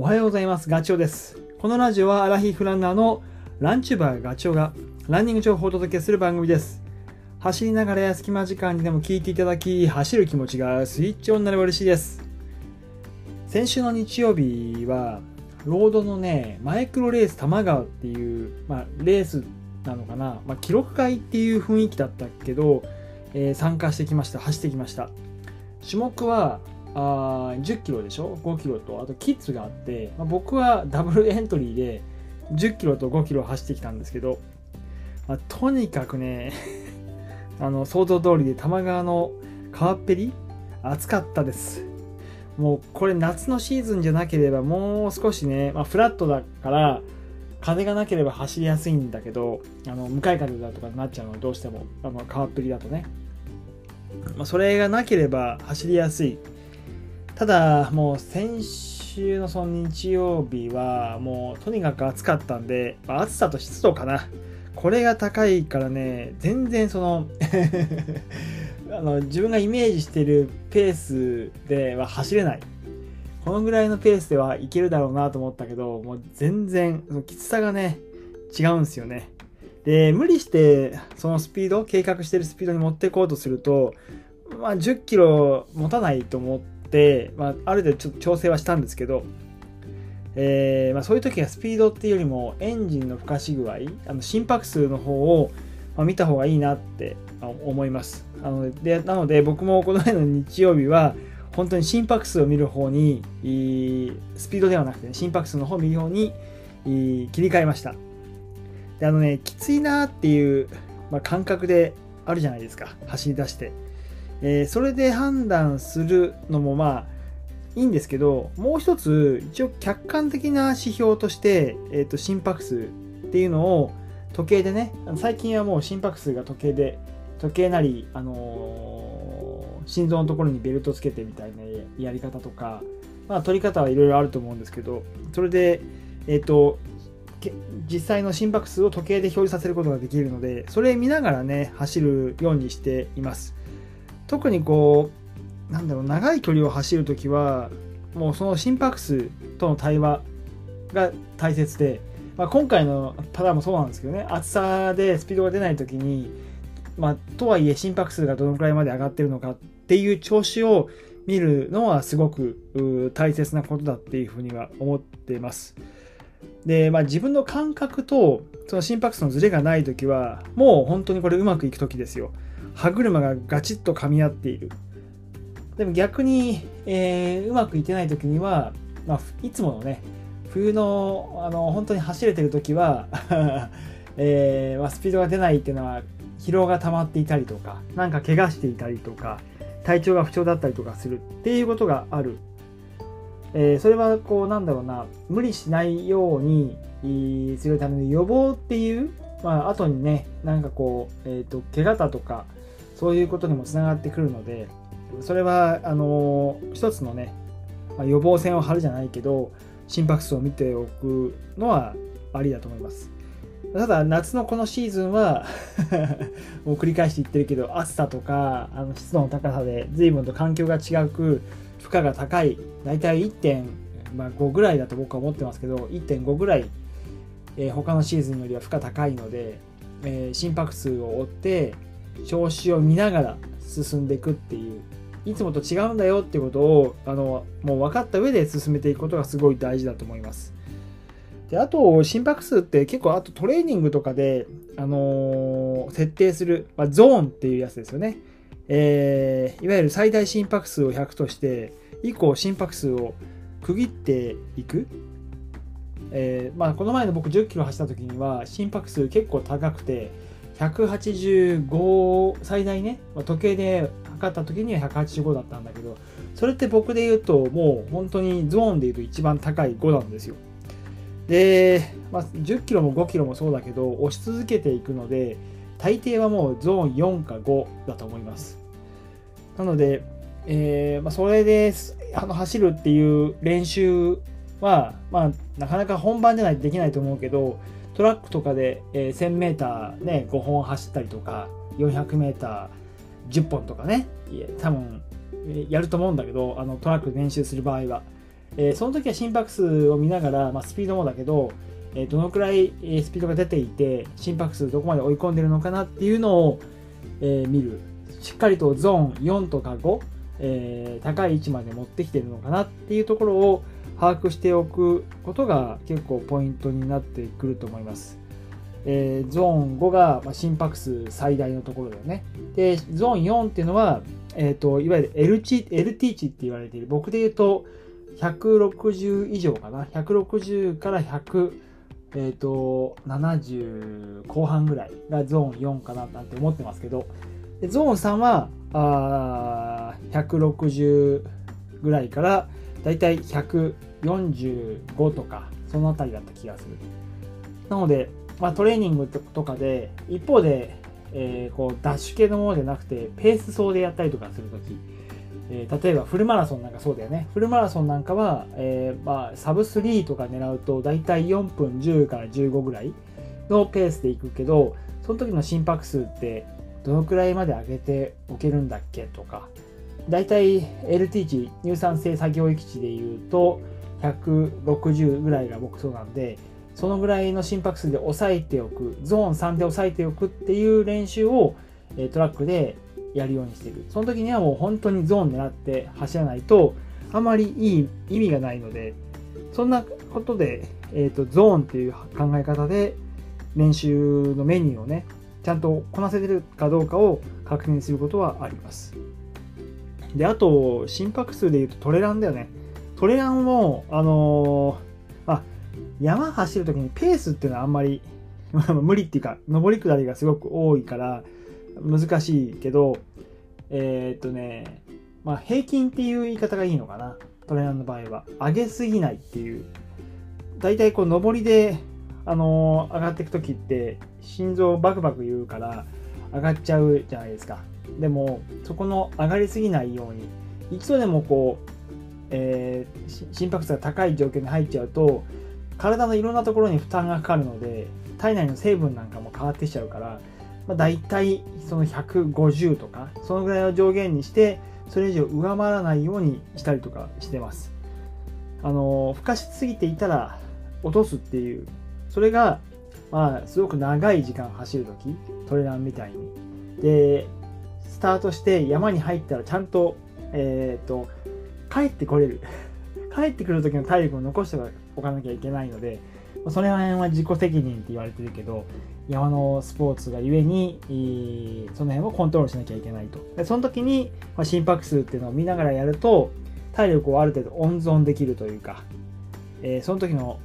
おはようございます。ガチョウです。このラジオはアラヒフランナーのランチューバーガチョウがランニング情報をお届けする番組です。走りながらや隙間時間にでも聞いていただき、走る気持ちがスイッチオンになれば嬉しいです。先週の日曜日は、ロードのね、マイクロレース玉川っていう、まあ、レースなのかな、まあ、記録会っていう雰囲気だったけど、えー参加してきました。走ってきました。種目はあ10キロでしょ？5キロとあとキッズがあって、まあ、僕はダブルエントリーで10キロと5キロ走ってきたんですけど、まあ、とにかくね あの想像通りで多摩川の川っぺり暑かったです。もうこれ夏のシーズンじゃなければもう少しね、まあ、フラットだから風がなければ走りやすいんだけどあの向かい風だとかになっちゃうのどうしても。あの川っぺりだとね。まあ、それがなければ走りやすい。ただもう先週のその日曜日はもうとにかく暑かったんで、ま暑さと湿度かな。これが高いからね全然その あの自分がイメージしてるペースでは走れない。このぐらいのペースではいけるだろうなと思ったけどもう全然そのきつさがね違うんですよね。で無理してそのスピード計画してるスピードに持っていこうとすると、まあ、10キロ持たないと思って、まあ、ある程度ちょっと調整はしたんですけど、えーまあ、そういう時はスピードっていうよりもエンジンのふかし具合あの心拍数の方を、まあ、見た方がいいなって思います。あのでなので僕もこの前の日曜日は本当に心拍数を見る方にスピードではなくて、ね、心拍数の方を見る方に切り替えました。であのねきついなっていう、まあ、感覚であるじゃないですか。走り出して、えーそれで判断するのもまあいいんですけどもう一つ一応客観的な指標として、えー、と心拍数っていうのを時計でね最近はもう心拍数が時計で時計なり、あのー心臓のところにベルトつけてみたいなやり方とか、まあ、取り方はいろいろあると思うんですけどそれでえっ、と実際の心拍数を時計で表示させることができるのでそれ見ながらね走るようにしています。特にこうなんだろう長い距離を走るときはもうその心拍数との対話が大切で、まあ、今回のパターンもそうなんですけどね暑さでスピードが出ないときに、まあ、とはいえ心拍数がどのくらいまで上がってるのかっていう調子を見るのはすごく大切なことだっていうふうには思っています。で、まあ、自分の感覚とその心拍数のズレがない時はもう本当にこれうまくいく時ですよ歯車がガチッと噛み合っている。でも逆に、えーうまくいってない時には、まあ、いつものね冬のあの本当に走れてる時は、えーまあ、スピードが出ないっていうのは疲労が溜まっていたりとかなんか怪我していたりとか体調が不調だったりとかするっていうことがある。えーそれはこうなんだろうな無理しないようにするための予防っていう、まあ後にねなんかこう、えー、と怪我だとかそういうことにもつながってくるのでそれはあの一つのね、ま予防線を張るじゃないけど心拍数を見ておくのはありだと思います。ただ夏のこのシーズンは もう繰り返して言ってるけど暑さとかあの湿度の高さで随分と環境が違く負荷が高い大体1.5ぐらいだと僕は思ってますけど1.5ぐらい、えー他のシーズンよりは負荷高いので、えー心拍数を追って調子を見ながら進んでいくっていういつもと違うんだよっていうことをあのもう分かった上で進めていくことがすごい大事だと思います。であと心拍数って結構あとトレーニングとかで、あのー設定する、まあ、ゾーンっていうやつですよね。えーいわゆる最大心拍数を100として以降心拍数を区切っていく、えーまあ、この前の僕10キロ走った時には心拍数結構高くて185最大ね、時計で測った時には185だったんだけどそれって僕で言うともう本当にゾーンで言うと一番高い5なんですよ。で、まあ、10キロも5キロもそうだけど押し続けていくので大抵はもうゾーン4か5だと思います。なので、えーまあ、それであの走るっていう練習は、まあ、なかなか本番じゃないとできないと思うけどトラックとかで、え 1000m、ね、5本走ったりとか 400m10 本とかねいえ多分やると思うんだけどあのトラック練習する場合は。えー、その時は心拍数を見ながら、まあ、スピードもだけど、えー、どのくらいスピードが出ていて心拍数どこまで追い込んでるのかなっていうのを、えー、見る。しっかりとゾーン4とか5、えー、高い位置まで持ってきてるのかなっていうところを把握しておくことが結構ポイントになってくると思います。えー、ゾーン5が、ま、心拍数最大のところだよね。で、ゾーン4っていうのは、えーと、いわゆる L 値 LT 値って言われている、僕で言うと160以上かな。160から100、えっ、ー、と、70後半ぐらいがゾーン4かななんて思ってますけど、ゾーン3はあ160ぐらいからだいたい145とかそのあたりだった気がする。なので、まあ、トレーニングとかで一方で、えー、こうダッシュ系のものでなくてペース走でやったりとかするとき、え、例えばフルマラソンなんかそうだよね。フルマラソンなんかは、えー、まあ、サブ3とか狙うとだいたい4分10から15ぐらいのペースでいくけどその時の心拍数ってどのくらいまで上げておけるんだっけとか。だいたい LT 値乳酸性作業域値でいうと160ぐらいが僕そうなんでそのぐらいの心拍数で抑えておくゾーン3で抑えておくっていう練習をトラックでやるようにしているその時にはもう本当にゾーン狙って走らないとあまりいい意味がないのでそんなことで、えーと、ゾーンっていう考え方で練習のメニューをねちゃんとこなせてるかどうかを確認することはあります。で、あと、心拍数で言うとトレランだよね。トレランも、あのー、あ、山走るときにペースっていうのはあんまり 無理っていうか、上り下りがすごく多いから難しいけど、えー、っとね、まあ平均っていう言い方がいいのかな。トレランの場合は。上げすぎないっていう。大体こう上りであの上がっていく時って心臓バクバク言うから上がっちゃうじゃないですか。でもそこの上がりすぎないように一度でもこう、えー、心拍数が高い状況に入っちゃうと体のいろんなところに負担がかかるので体内の成分なんかも変わってきちゃうから、まあ、大体その150とかそのぐらいを上限にしてそれ以上上回らないようにしたりとかしてます。あのふかしすぎていたら落とすっていうそれが、まあ、すごく長い時間走るとき、トレランみたいに。で、スタートして山に入ったらちゃんと、えっ、ー、と、帰ってこれる。帰ってくる時の体力を残しておかなきゃいけないので、それ辺は自己責任って言われてるけど、山のスポーツがゆえに、その辺をコントロールしなきゃいけないと。でその時に、ま心拍数っていうのを見ながらやると、体力をある程度温存できるというか、え、その時の、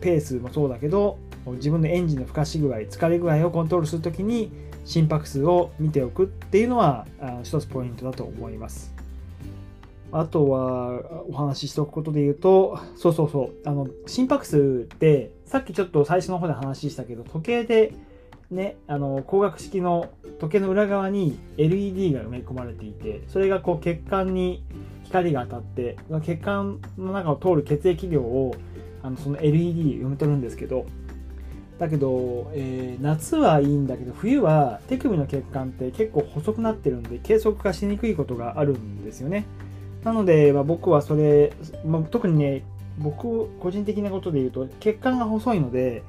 ペースもそうだけど自分のエンジンのふかし具合疲れ具合をコントロールする時に心拍数を見ておくっていうのはあ一つポイントだと思います。あとはお話ししておくことで言うとそうそうそうあの心拍数ってさっきちょっと最初の方で話したけど時計でね、あの光学式の時計の裏側に LED が埋め込まれていてそれがこう血管に光が当たって血管の中を通る血液量をあのその LED 読み取るんですけどだけど、えー、夏はいいんだけど冬は手首の血管って結構細くなってるんで計測化しにくいことがあるんですよね。なので、まあ、僕はそれ、まあ、特にね僕個人的なことで言うと血管が細いので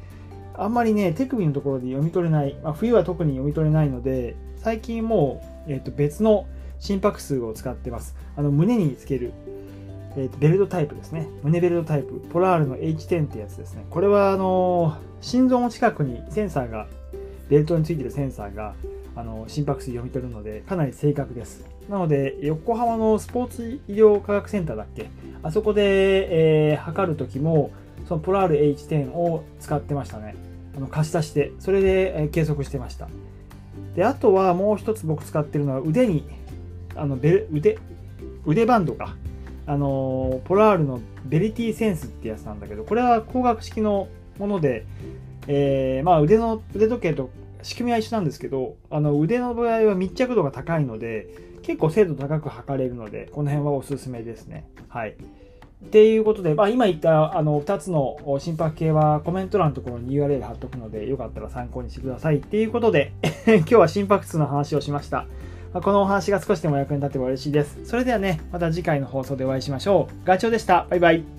あんまりね手首のところで読み取れない、まあ、冬は特に読み取れないので最近もう、えー、と別の心拍数を使ってます。あの胸につける、えー、ベルトタイプですね。胸ベルトタイプ。ポラールの H10 ってやつですね。これはあの心臓の近くにセンサーが、ベルトについてるセンサーがあの心拍数読み取るのでかなり正確です。なので横浜のスポーツ医療科学センターだっけ？あそこで、えー、測るときもそのポラール H10 を使ってましたね。あの貸し出して、それで、計測してました。で、あとはもう一つ僕使ってるのは腕にあのベル腕腕バンドか。あのポラールのベリティセンスってやつなんだけどこれは光学式のもので、えー、まあ腕の腕時計と仕組みは一緒なんですけどあの腕の場合は密着度が高いので結構精度高く測れるのでこの辺はおすすめですね。はい。っていうことで、まあ、今言ったあの2つの心拍計はコメント欄のところに URL 貼っとくのでよかったら参考にしてくださいっていうことで 今日は心拍数の話をしましたこのお話が少しでも役に立てば嬉しいです。それではね、また次回の放送でお会いしましょう。ガチョウでした。バイバイ。